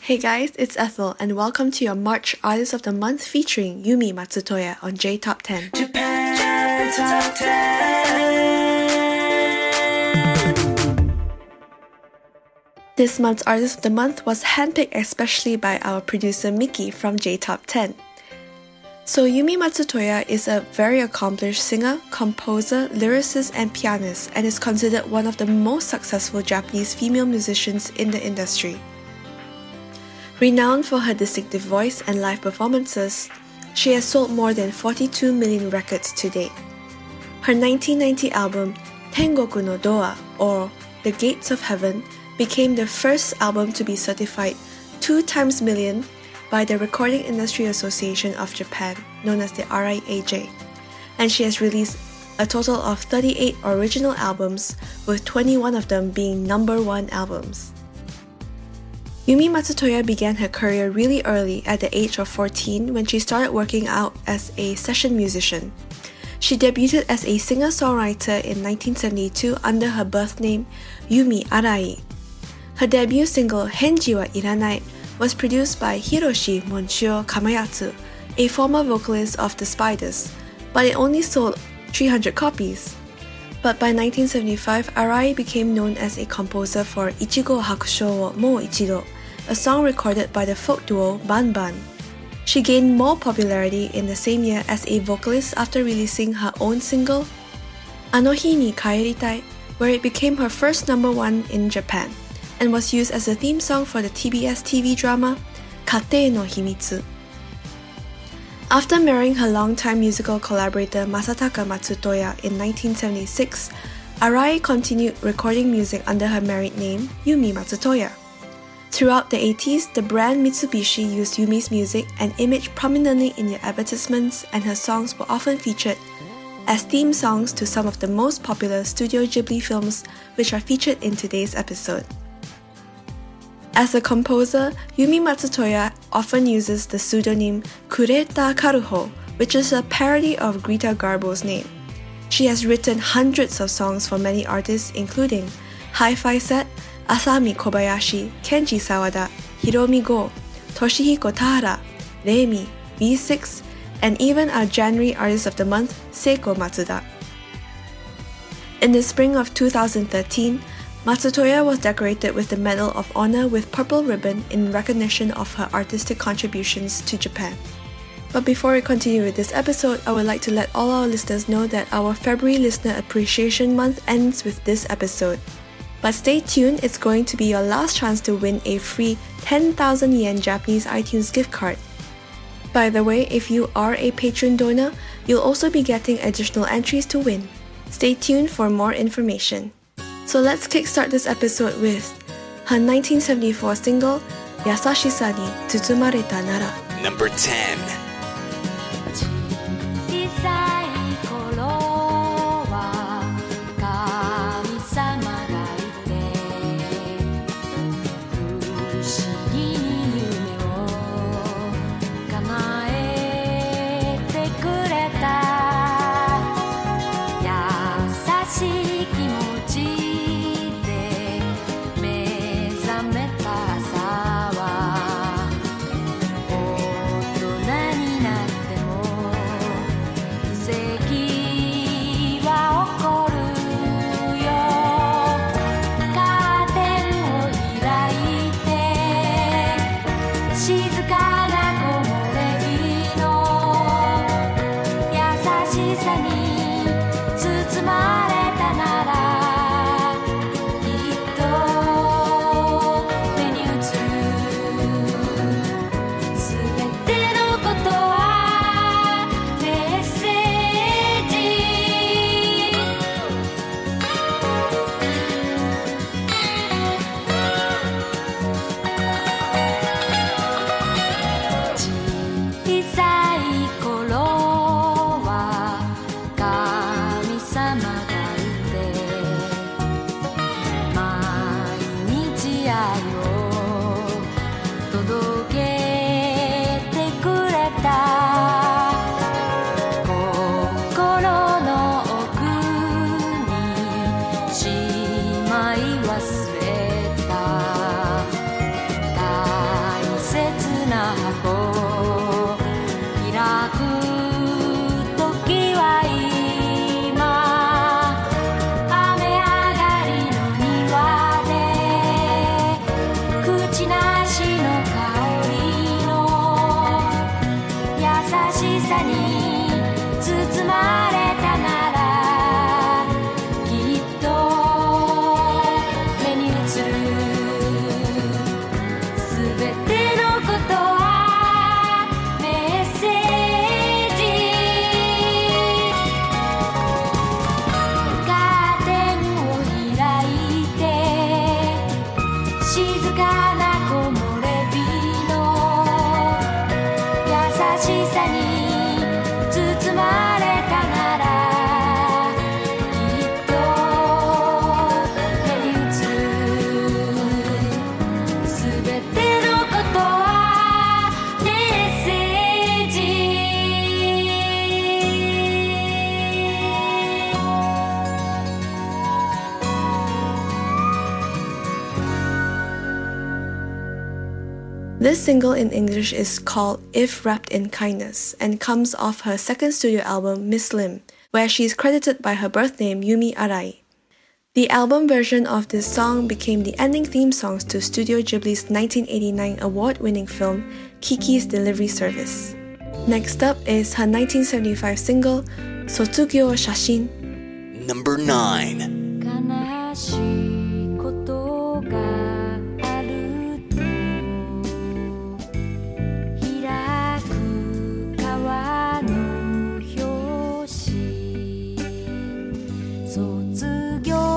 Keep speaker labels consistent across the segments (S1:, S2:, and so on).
S1: Hey guys, it's Ethel, and welcome to your March Artist of the Month featuring Yumi Matsutoya on J Top 10.
S2: Japan Top 10.
S1: This month's Artist of the Month was handpicked especially by our producer Mickey from J Top 10. So, Yumi Matsutoya is a very accomplished singer, composer, lyricist, and pianist, and is considered one of the most successful Japanese female musicians in the industry. Renowned for her distinctive voice and live performances, she has sold more than 42 million records to date. Her 1990 album Tengoku no Doa or The Gates of Heaven became the first album to be certified 2 times million by the Recording Industry Association of Japan, known as the RIAJ, and she has released a total of 38 original albums, with 21 of them being number one albums. Yumi Matsutoya began her career really early at the age of 14 when she started working out as a session musician. She debuted as a singer songwriter in 1972 under her birth name Yumi Arai. Her debut single Henji wa Iranai was produced by Hiroshi Monshio Kamayatsu, a former vocalist of The Spiders, but it only sold 300 copies. But by 1975, Arai became known as a composer for Ichigo Hakusho wo Mo Ichido, a song recorded by the folk duo Ban Ban. She gained more popularity in the same year as a vocalist after releasing her own single, Anohi ni Kaeritai, where it became her first number one in Japan and was used as a theme song for the TBS TV drama Kate no Himitsu. After marrying her longtime musical collaborator Masataka Matsutoya in 1976, Arai continued recording music under her married name, Yumi Matsutoya. Throughout the 80s, the brand Mitsubishi used Yumi's music and image prominently in their advertisements, and her songs were often featured as theme songs to some of the most popular Studio Ghibli films, which are featured in today's episode. As a composer, Yumi Matsutoya often uses the pseudonym Kureta Karuho, which is a parody of Greta Garbo's name. She has written hundreds of songs for many artists, including Hi Fi Set, Asami Kobayashi, Kenji Sawada, Hiromi Go, Toshihiko Tahara, Reimi, V6, and even our January Artist of the Month, Seiko Matsuda. In the spring of 2013, Matsutoya was decorated with the Medal of Honor with purple ribbon in recognition of her artistic contributions to Japan. But before we continue with this episode, I would like to let all our listeners know that our February Listener Appreciation Month ends with this episode. But stay tuned, it's going to be your last chance to win a free 10,000 yen Japanese iTunes gift card. By the way, if you are a patron donor, you'll also be getting additional entries to win. Stay tuned for more information. So let's kickstart this episode with her 1974 single, Yasashisa ni Tsutsumareta Nara.
S2: Number 10.
S1: Single in English is called If Wrapped in Kindness and comes off her second studio album Misslim, where she is credited by her birth name Yumi Arai. The album version of this song became the ending theme songs to Studio Ghibli's 1989 award winning film Kiki's Delivery Service. Next up is her 1975 single Sotsugyo Shashin.
S2: Number 9.
S3: 卒業。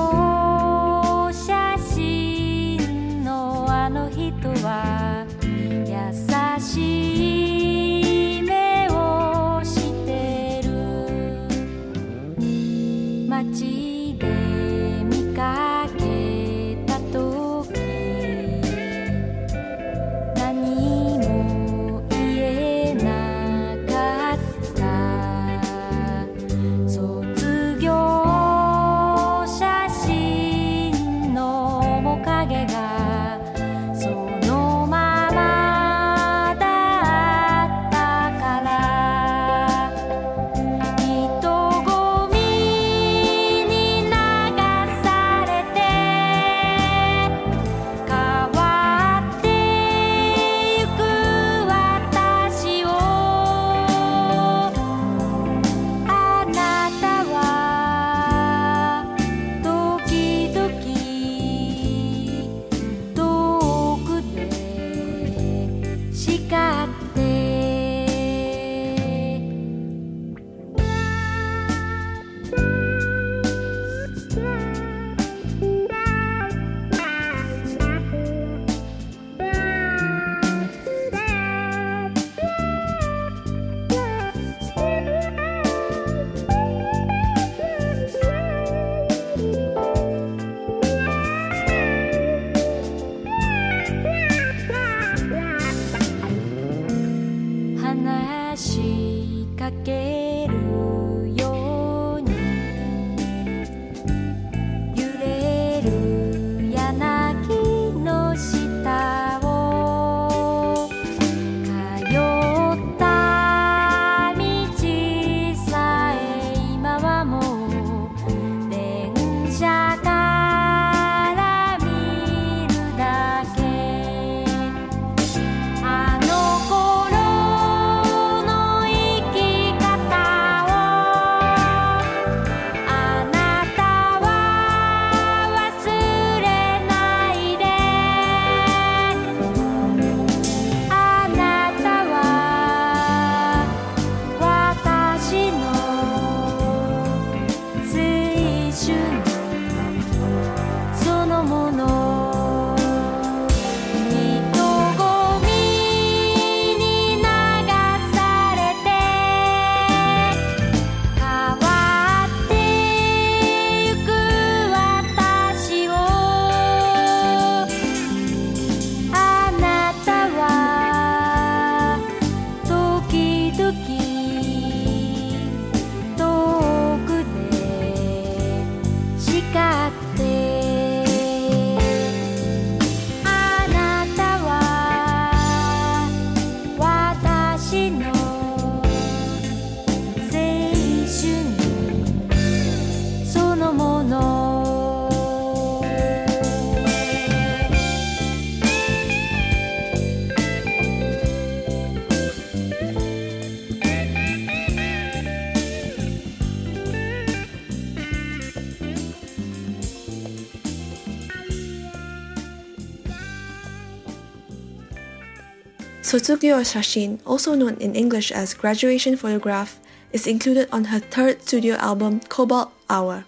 S1: Sotsugyo Shashin, also known in English as Graduation Photograph, is included on her third studio album Cobalt Hour.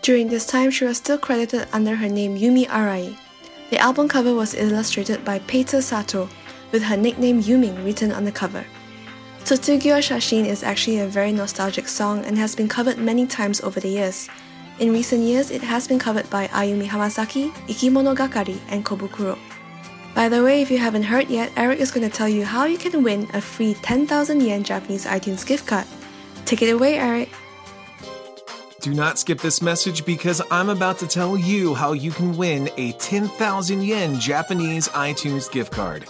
S1: During this time, she was still credited under her name Yumi Arai. The album cover was illustrated by Peter Sato, with her nickname Yuming written on the cover. Sotsugyo Shashin is actually a very nostalgic song and has been covered many times over the years. In recent years, it has been covered by Ayumi Hamasaki, Ikimono Gakari, and Kobukuro. By the way, if you haven't heard yet, Eric is going to tell you how you can win a free 10,000 yen Japanese iTunes gift card. Take it away, Eric.
S4: Do not skip this message because I'm about to tell you how you can win a 10,000 yen Japanese iTunes gift card.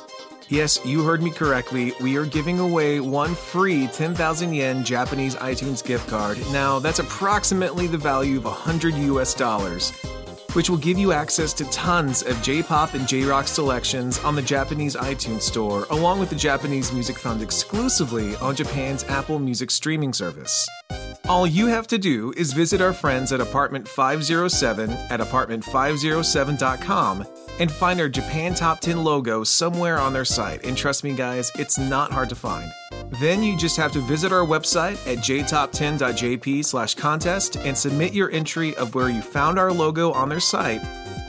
S4: Yes, you heard me correctly. We are giving away one free 10,000 yen Japanese iTunes gift card. Now, that's approximately the value of 100 US dollars, which will give you access to tons of J pop and J rock selections on the Japanese iTunes Store, along with the Japanese music found exclusively on Japan's Apple Music streaming service. All you have to do is visit our friends at Apartment 507 at apartment507.com and find our Japan Top 10 logo somewhere on their site. And trust me, guys, it's not hard to find. Then you just have to visit our website at jtop10.jp slash contest and submit your entry of where you found our logo on their site.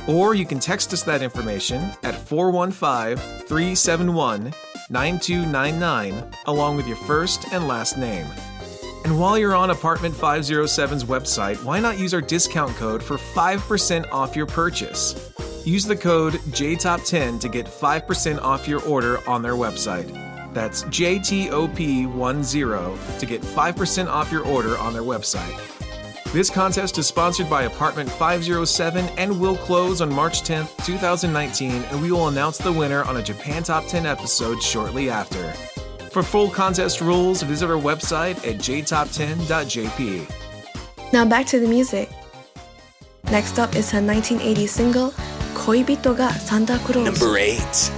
S4: Or you can text us that information at 415 371 9299 along with your first and last name. And while you're on Apartment 507's website, why not use our discount code for 5% off your purchase? Use the code JTOP10 to get 5% off your order on their website. That's JTOP10 to get 5% off your order on their website. This contest is sponsored by Apartment 507 and will close on March 10th, 2019, and we will announce the winner on a Japan Top 10 episode shortly after. For full contest rules, visit our website at jtop10.jp.
S1: Now back to the music. Next up is her 1980 single, Koibito ga Santa Claus.
S2: Number 8.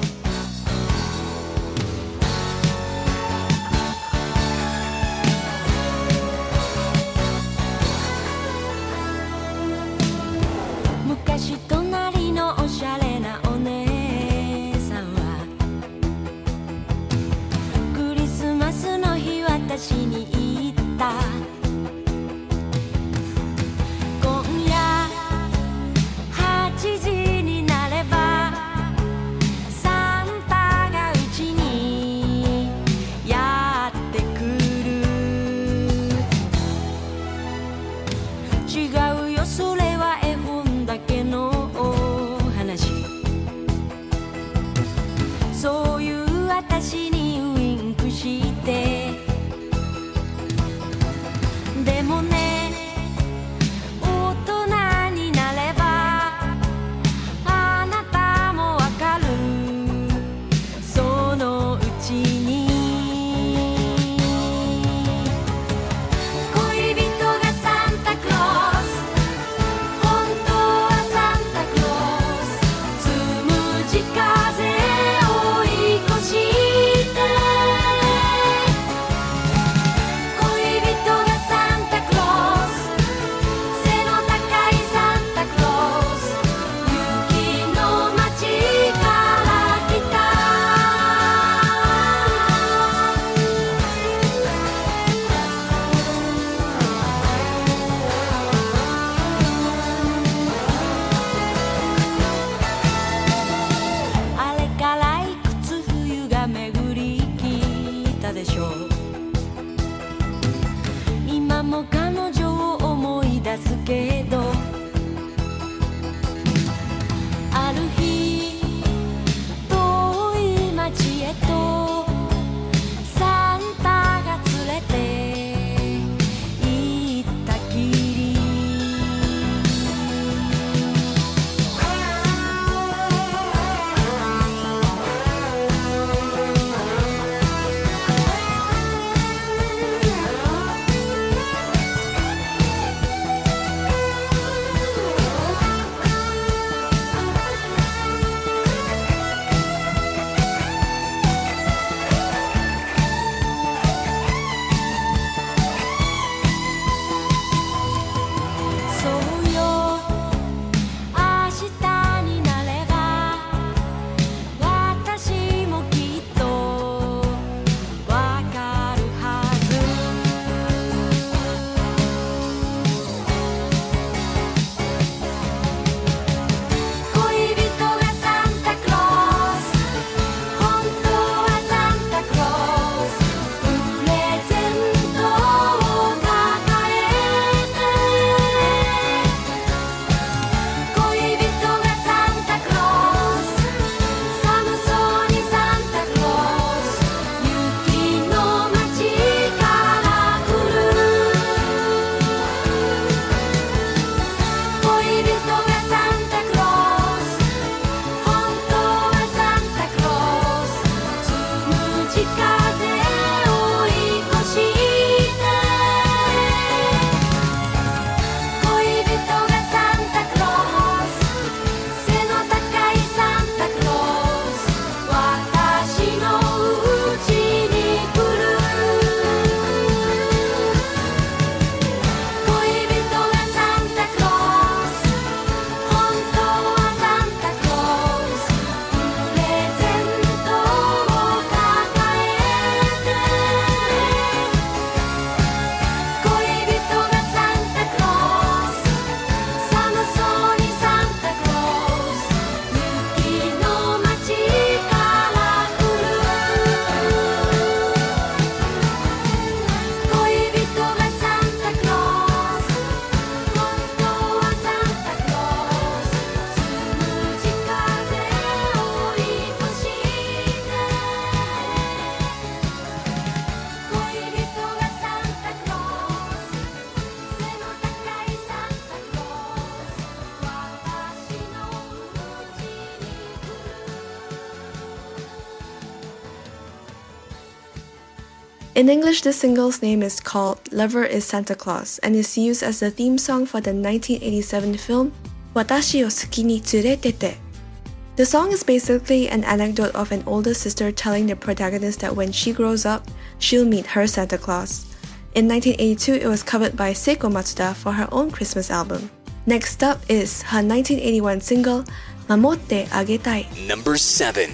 S1: In English, this single's name is called Lover is Santa Claus and is used as the theme song for the 1987 film Watashi o Suki ni Tsurete The song is basically an anecdote of an older sister telling the protagonist that when she grows up, she'll meet her Santa Claus. In 1982, it was covered by Seiko Matsuda for her own Christmas album. Next up is her 1981 single, Mamotte Agetai.
S3: Number 7.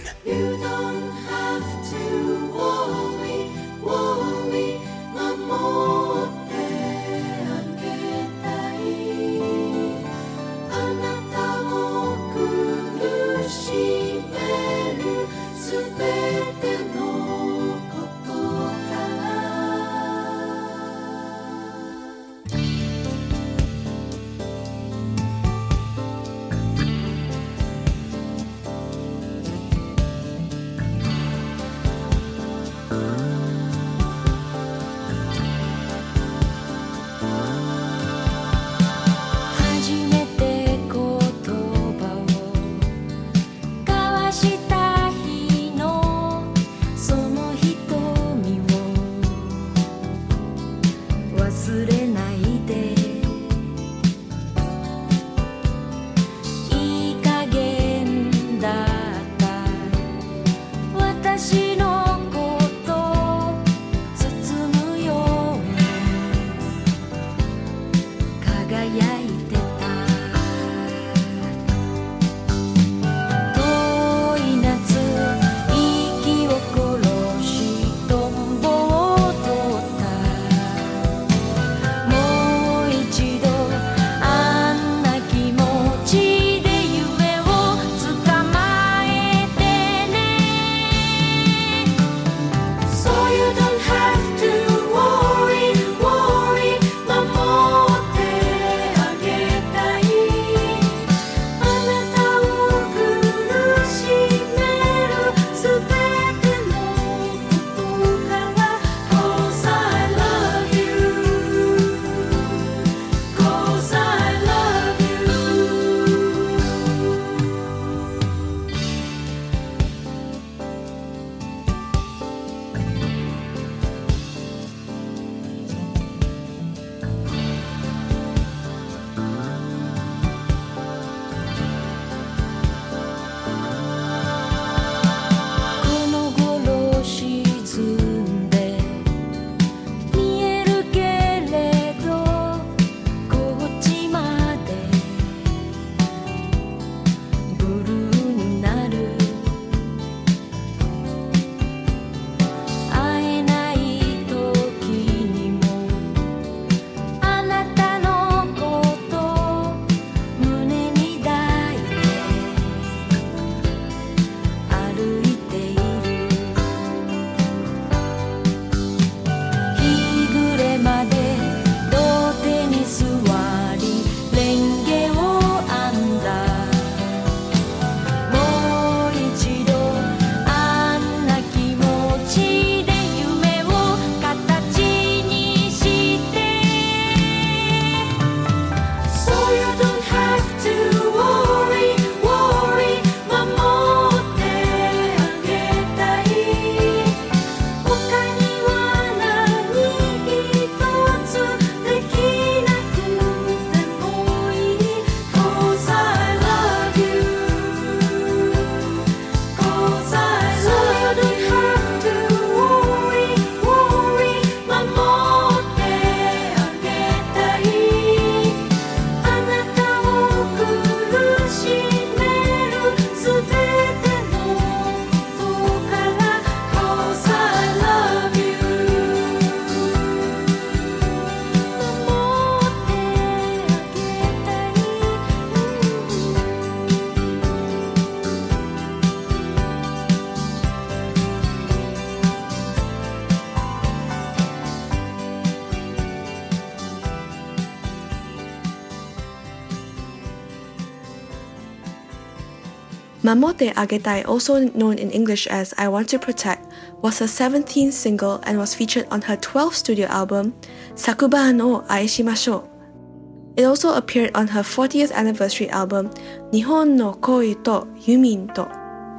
S1: Mamotte Agetai, also known in English as I Want to Protect, was her 17th single and was featured on her 12th studio album, Sakuban Oaishimasho. It also appeared on her 40th anniversary album, Nihon no Koi to Yumin to.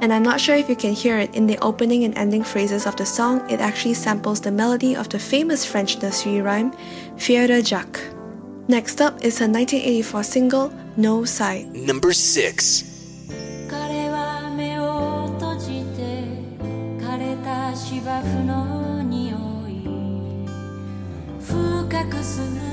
S1: And I'm not sure if you can hear it in the opening and ending phrases of the song, it actually samples the melody of the famous French nursery rhyme, Frère Jacques. Next up is her 1984 single, No Side.
S2: Number 6.
S3: 芝生の匂い。深くする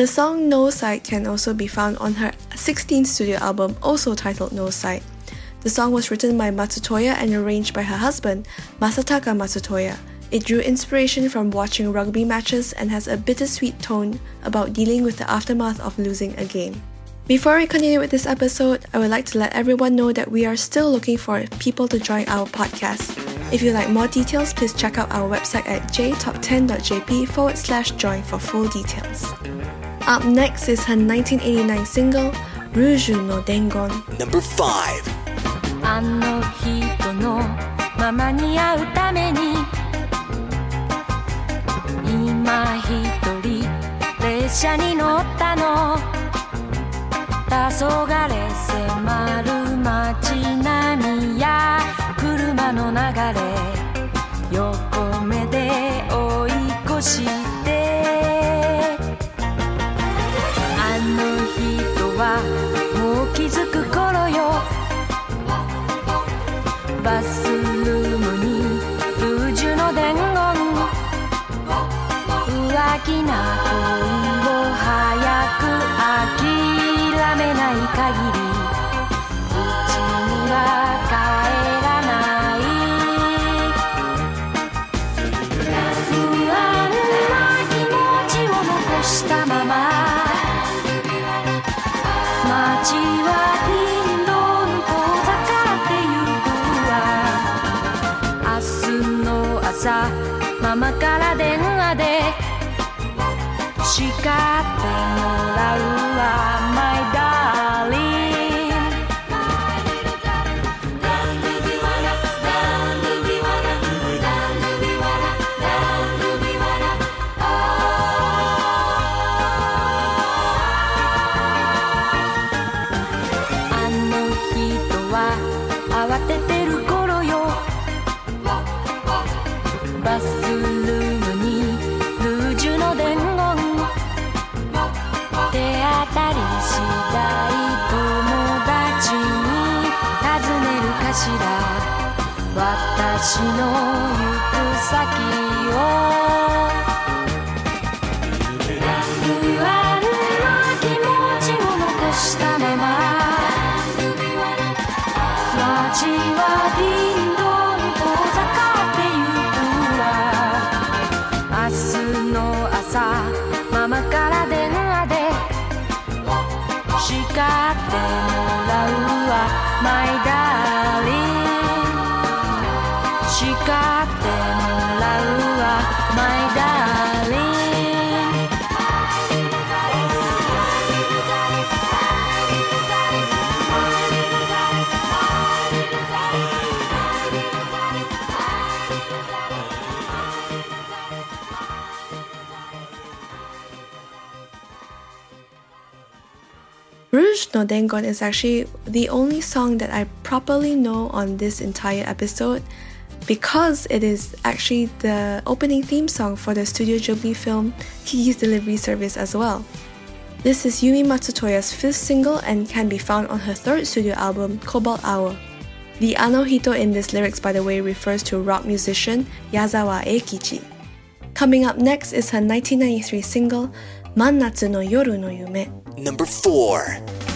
S1: The song No Side can also be found on her 16th studio album, also titled No Side. The song was written by Matsutoya and arranged by her husband, Masataka Matsutoya. It drew inspiration from watching rugby matches and has a bittersweet tone about dealing with the aftermath of losing a game. Before we continue with this episode, I would like to let everyone know that we are still looking for people to join our podcast. If you'd like more details, please check out our website at jtop10.jp forward slash join for full details. Up next is her 1989 single, Rouge の。
S2: Number 5
S3: あの人のままに会うために今一人列車に乗ったの。黄昏迫る街並みや車の流れ横目で追い越し。てはもう気づく頃よ。バスルームにルージュの伝言。浮気な恋を早く諦めない限り。うちには kata my darling Dan Rubiwana, Dan Rubiwana Dan Rubiwana, Dan Rubiwana Oh あの人は慌ててる頃よバスルーたりしたい友達に尋ねるかしら私の行く先を My
S1: no Dengon is actually the only song that I properly know on this entire episode because it is actually the opening theme song for the Studio Ghibli film Kiki's Delivery Service as well. This is Yumi Matsutoya's fifth single and can be found on her third studio album, Cobalt Hour. The Anohito in these lyrics, by the way, refers to rock musician Yazawa Eikichi. Coming up next is her 1993 single, Manatsu no Yoru no Yume.
S2: Number 4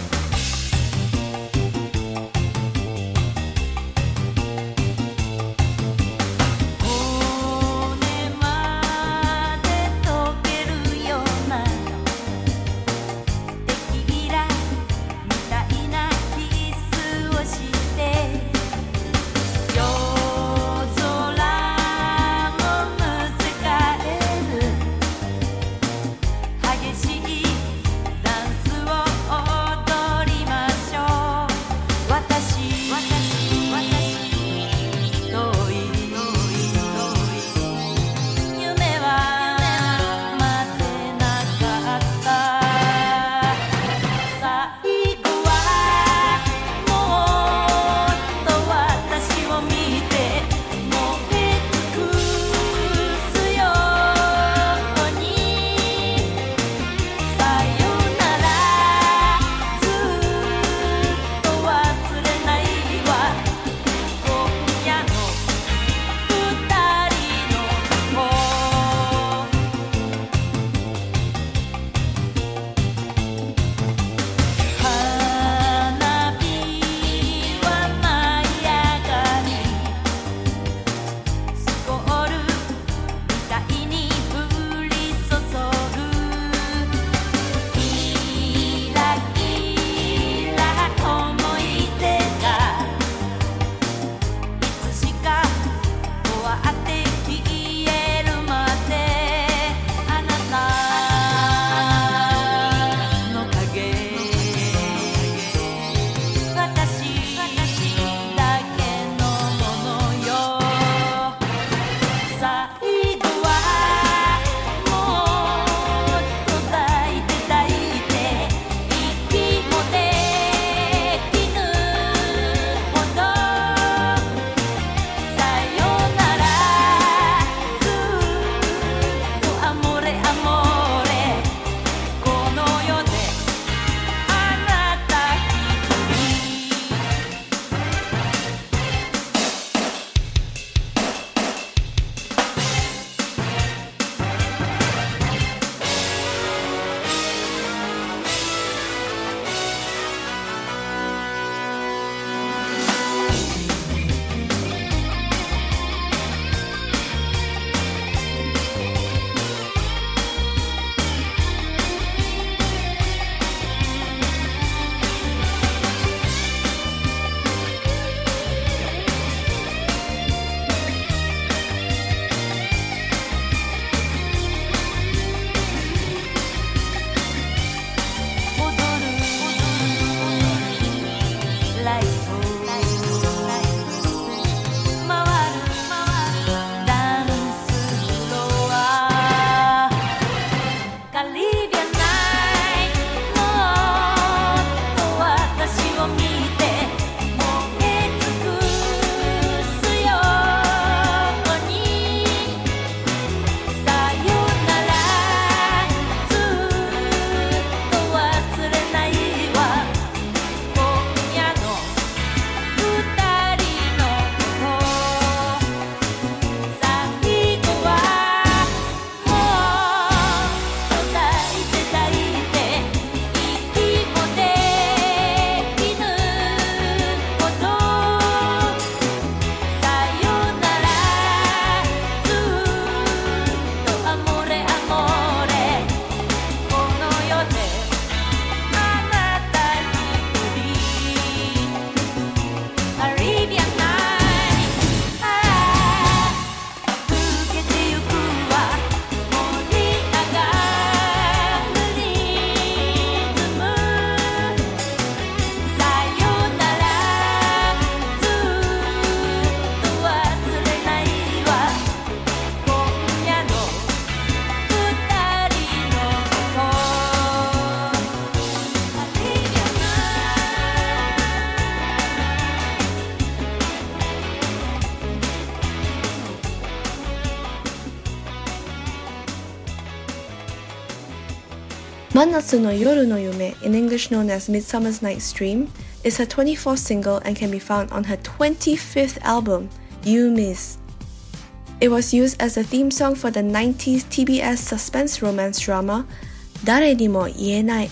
S1: Manatsu no Yoru no Yume, in English known as Midsummer's Night's Dream, is her 24th single and can be found on her 25th album, U-miz. It was used as a theme song for the 90s TBS suspense romance drama Dare ni mo ienai.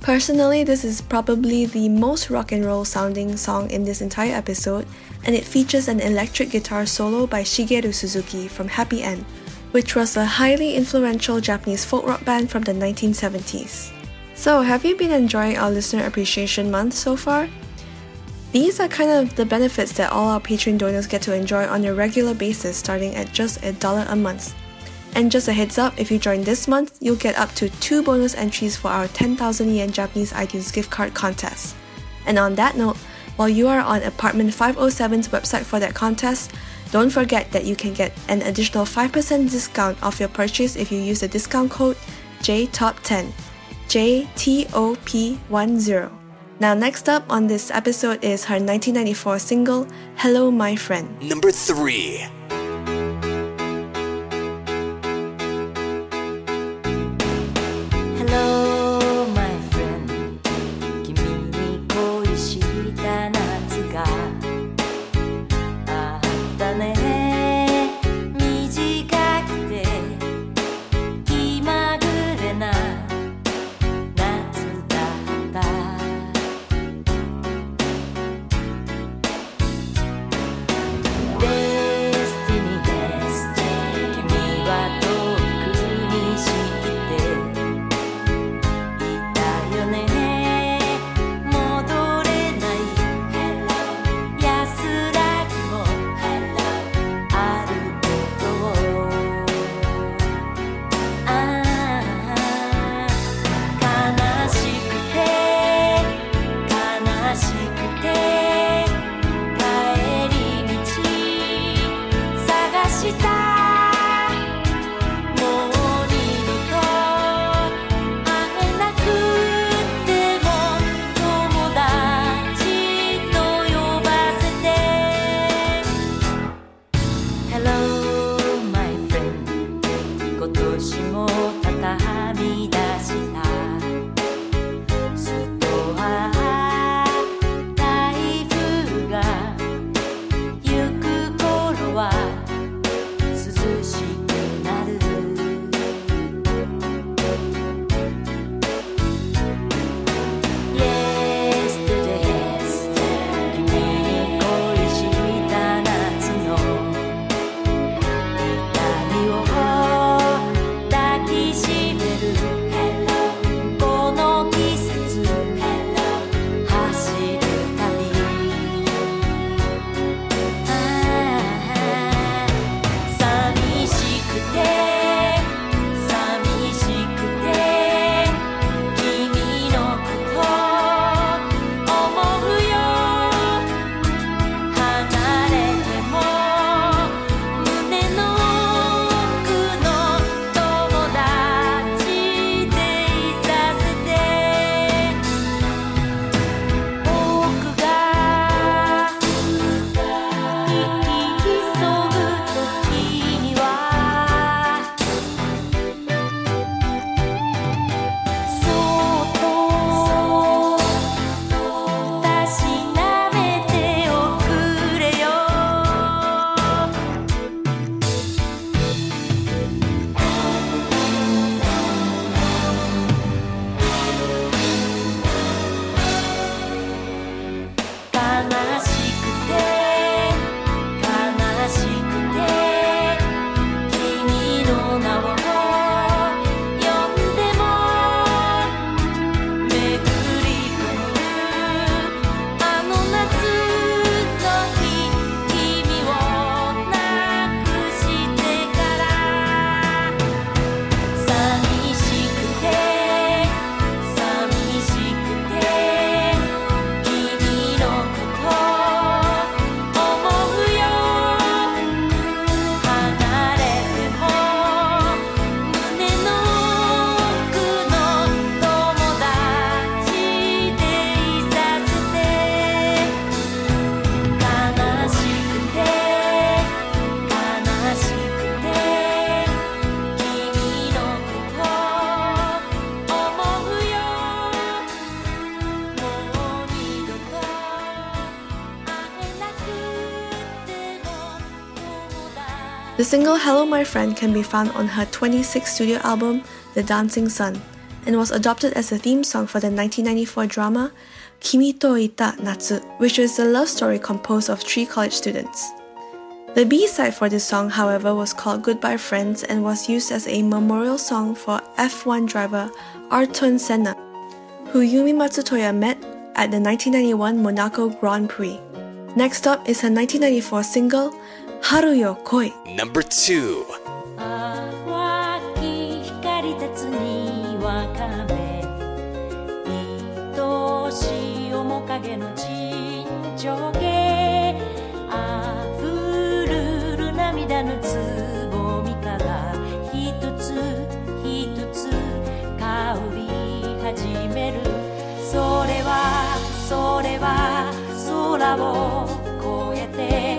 S1: Personally, this is probably the most rock and roll sounding song in this entire episode, and it features an electric guitar solo by Shigeru Suzuki from Happy End, which was a highly influential Japanese folk rock band from the 1970s. So, have you been enjoying our Listener Appreciation Month so far? These are kind of the benefits that all our Patreon donors get to enjoy on a regular basis starting at just a dollar a month. And just a heads up, if you join this month, you'll get up to two bonus entries for our 10,000 yen Japanese iTunes gift card contest. And on that note, while you are on Apartment 507's website for that contest, don't forget that you can get an additional 5% discount off your purchase if you use the discount code JTOP10. JTOP10. Now, next up on this episode is her 1994 single, Hello My Friend.
S2: Number
S3: 3.
S1: The single Hello My Friend can be found on her 26th studio album, The Dancing Sun, and was adopted as a theme song for the 1994 drama Kimi to Ita Natsu, which is a love story composed of three college students. The B side for this song, however, was called Goodbye Friends and was used as a memorial song for F1 driver Ayrton Senna, who Yumi Matsutoya met at the 1991 Monaco Grand Prix. Next up is her 1994 single Haru yo Koi.
S2: Number 2.
S3: 淡き光立つにわかめ愛しい面影の陣長芸あふるる涙のつぼみから一つ一つ香り始めるそれはそれは空を越え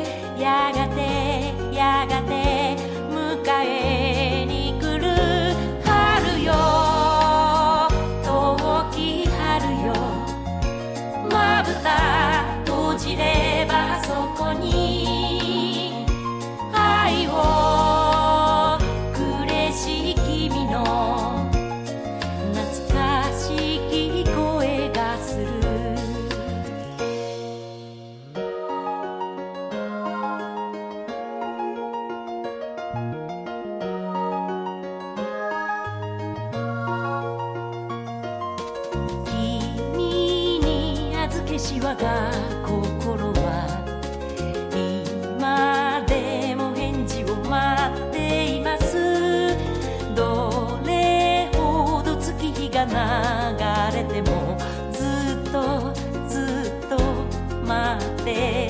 S3: てやがてやがて し我が心は今でも返事を待っています。どれほど月日が流れてもずっとずっと待って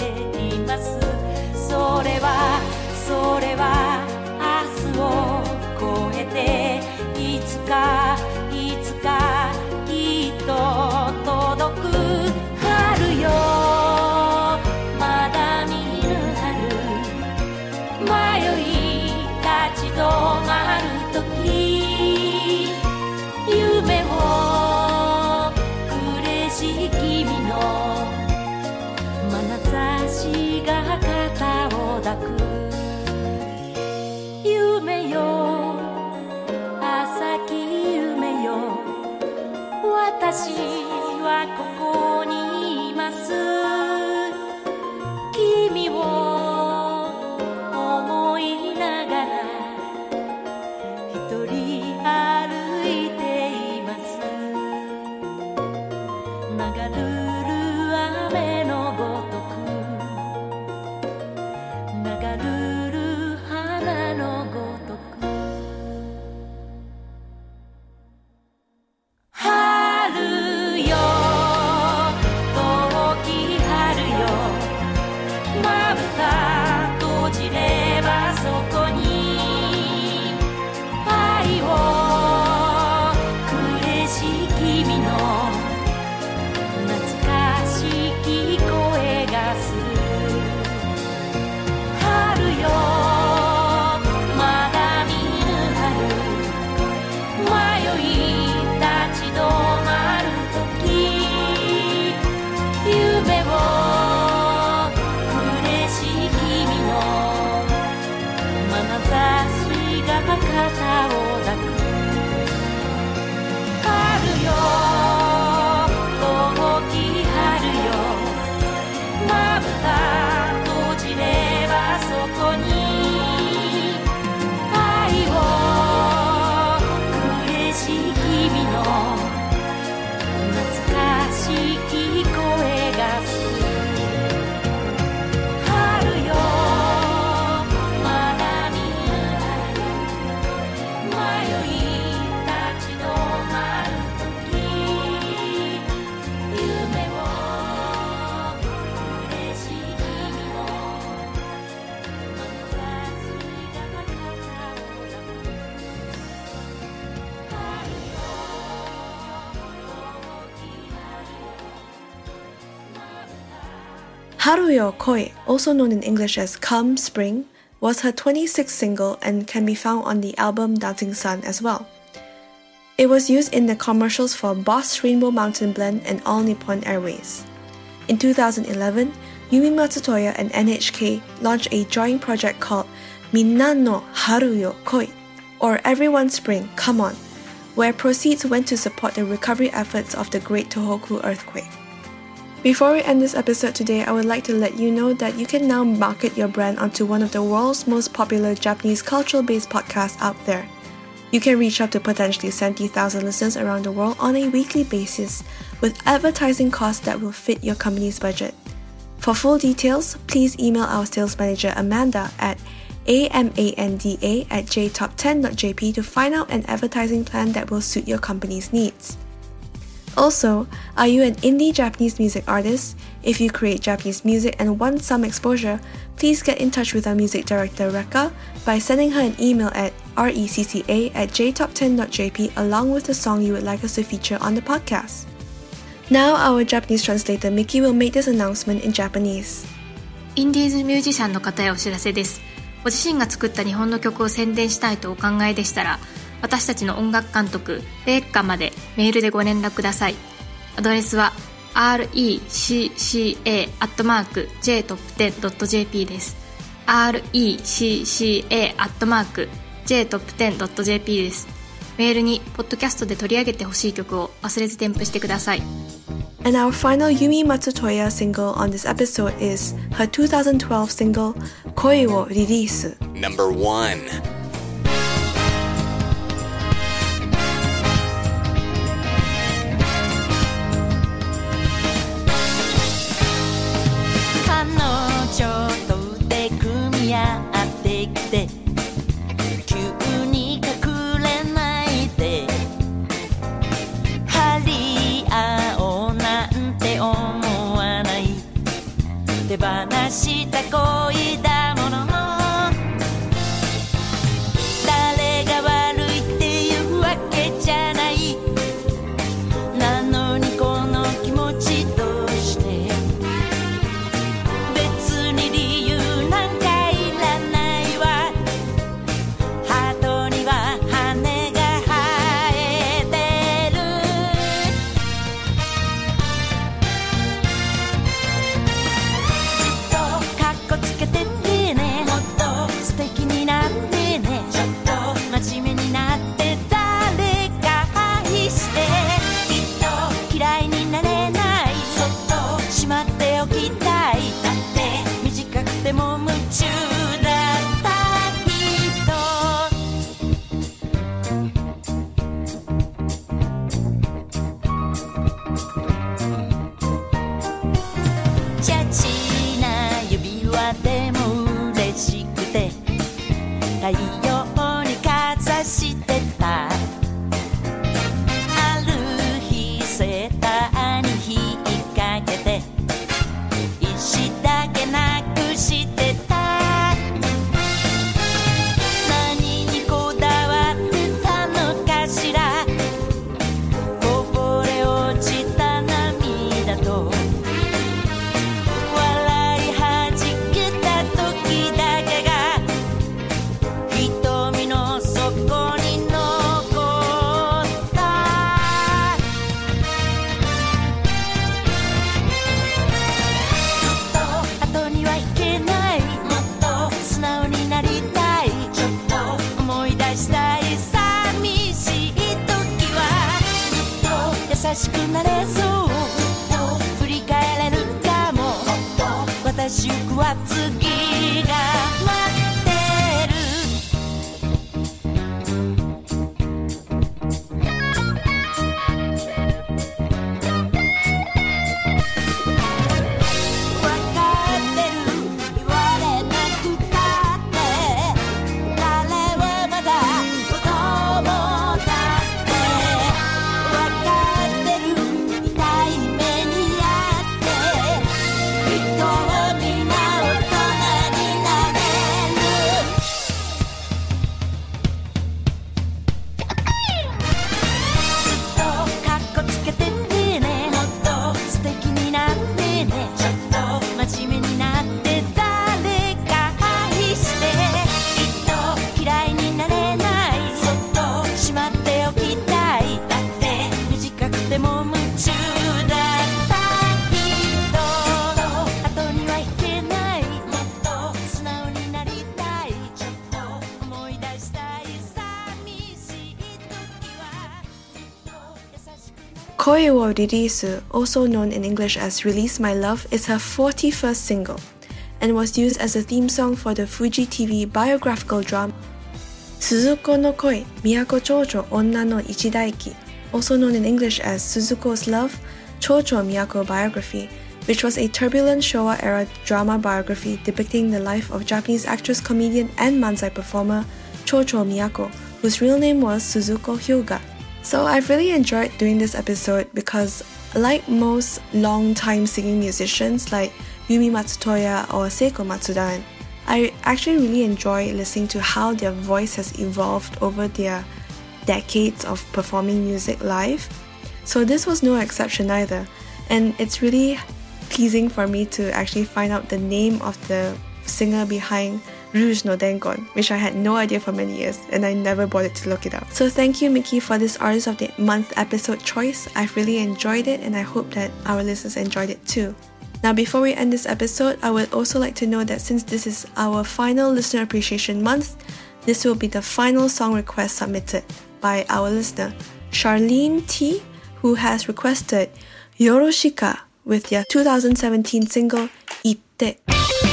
S3: います。それはそれは
S1: Haruyo Koi, also known in English as Come Spring, was her 26th single and can be found on the album Dancing Sun as well. It was used in the commercials for Boss Rainbow Mountain Blend and All Nippon Airways. In 2011, Yumi Matsutoya and NHK launched a joint project called Minna no Haru yo Koi, or Everyone's Spring, Come On, where proceeds went to support the recovery efforts of the Great Tohoku earthquake. Before we end this episode today, I would like to let you know that you can now market your brand onto one of the world's most popular Japanese cultural based podcasts out there. You can reach up to potentially 70,000 listeners around the world on a weekly basis with advertising costs that will fit your company's budget. For full details, please email our sales manager Amanda at amanda at jtop10.jp to find out an advertising plan that will suit your company's needs. Also, are you an indie Japanese music artist? If you create Japanese music and want some exposure, please get in touch with our music director Reka by sending her an email at recca at jtop10.jp along with the song you would like us to feature on the podcast. Now, our Japanese translator Miki will make this announcement in Japanese.
S5: インディーズミュージシャンの方へお知らせですご自身が作った日本の曲を宣伝したいとお考えでしたら 私たちの音楽監督レイッカまでメールでご連絡くださいアドレスは recca.jtop10.jp です recca.jtop10.jp ですメールにポッドキャストで取り上げてほしい曲を忘れず添付してください
S1: And our final Yumi Matsutoya single on this episode is her 2012 single Koi wo Release.
S6: Number
S3: 1こう優しくなれそう。振り返れるかも。私行くは次が
S2: Koi wo Ririsu, also known in English as Release My Love, is her 41st single and was used as a theme song for the Fuji TV biographical drama Suzuko no Koi, Miyako Chocho Onna no Ichidaiki, also known in English as Suzuko's Love, Chocho Miyako Biography, which was a turbulent Showa era drama biography depicting the life of Japanese actress, comedian, and manzai performer Chocho Miyako, whose real name was Suzuko Hyuga. So I've really enjoyed doing this episode because, like most long-time singing musicians like Yumi Matsutoya or Seiko Matsuda, I actually really enjoy listening to how their voice has evolved over their decades of performing music live. So this was no exception either, and it's really pleasing for me to actually find out the name of the singer behind Rouge no Dengon, which I had no idea for many years and I never bothered to look it up. So thank you, Miki, for this Artist of the Month episode choice. I've really enjoyed it and I hope that our listeners enjoyed it too. Now, before we end this episode, I would also like to know that since this is our final Listener Appreciation Month, this will be the final song request submitted by our listener, Charlene T, who has requested Yorushika with their 2017 single Itte.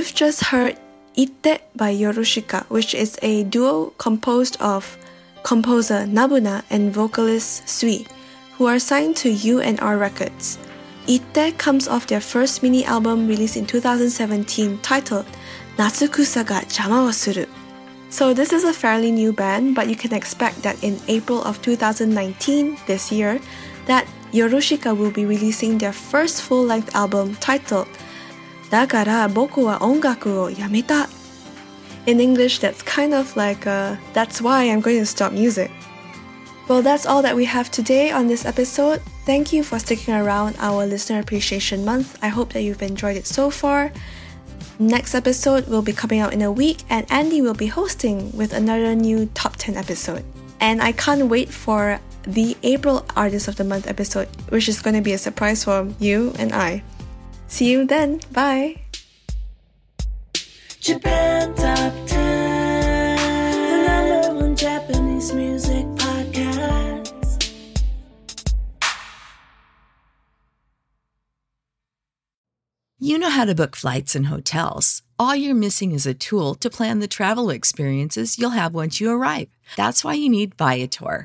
S1: You've just heard Itte by Yorushika, which is a duo composed of composer n-buna and vocalist Sui, who are signed to U&R Records. Itte comes off their first mini album released in 2017 titled Natsukusa ga Jama wa Suru. So this is a fairly new band, but you can expect that in April of 2019, this year, that Yorushika will be releasing their first full-length album titled だから僕は音楽をやめた In English, that's kind of like a, that's why I'm going to stop music. Well, that's all that we have today on this episode. Thank you for sticking around our Listener Appreciation Month. I hope that you've enjoyed it so far. Next episode will be coming out in a week, and Andy will be hosting with another new top 10 episode. And I can't wait for the April Artist of the Month episode, which is going to be a surprise for you and I. See you then. Bye.
S7: Japan Top 10, the number one Japanese music podcast.
S8: You know how to book flights and hotels. All you're missing is a tool to plan the travel experiences you'll have once you arrive. That's why you need Viator.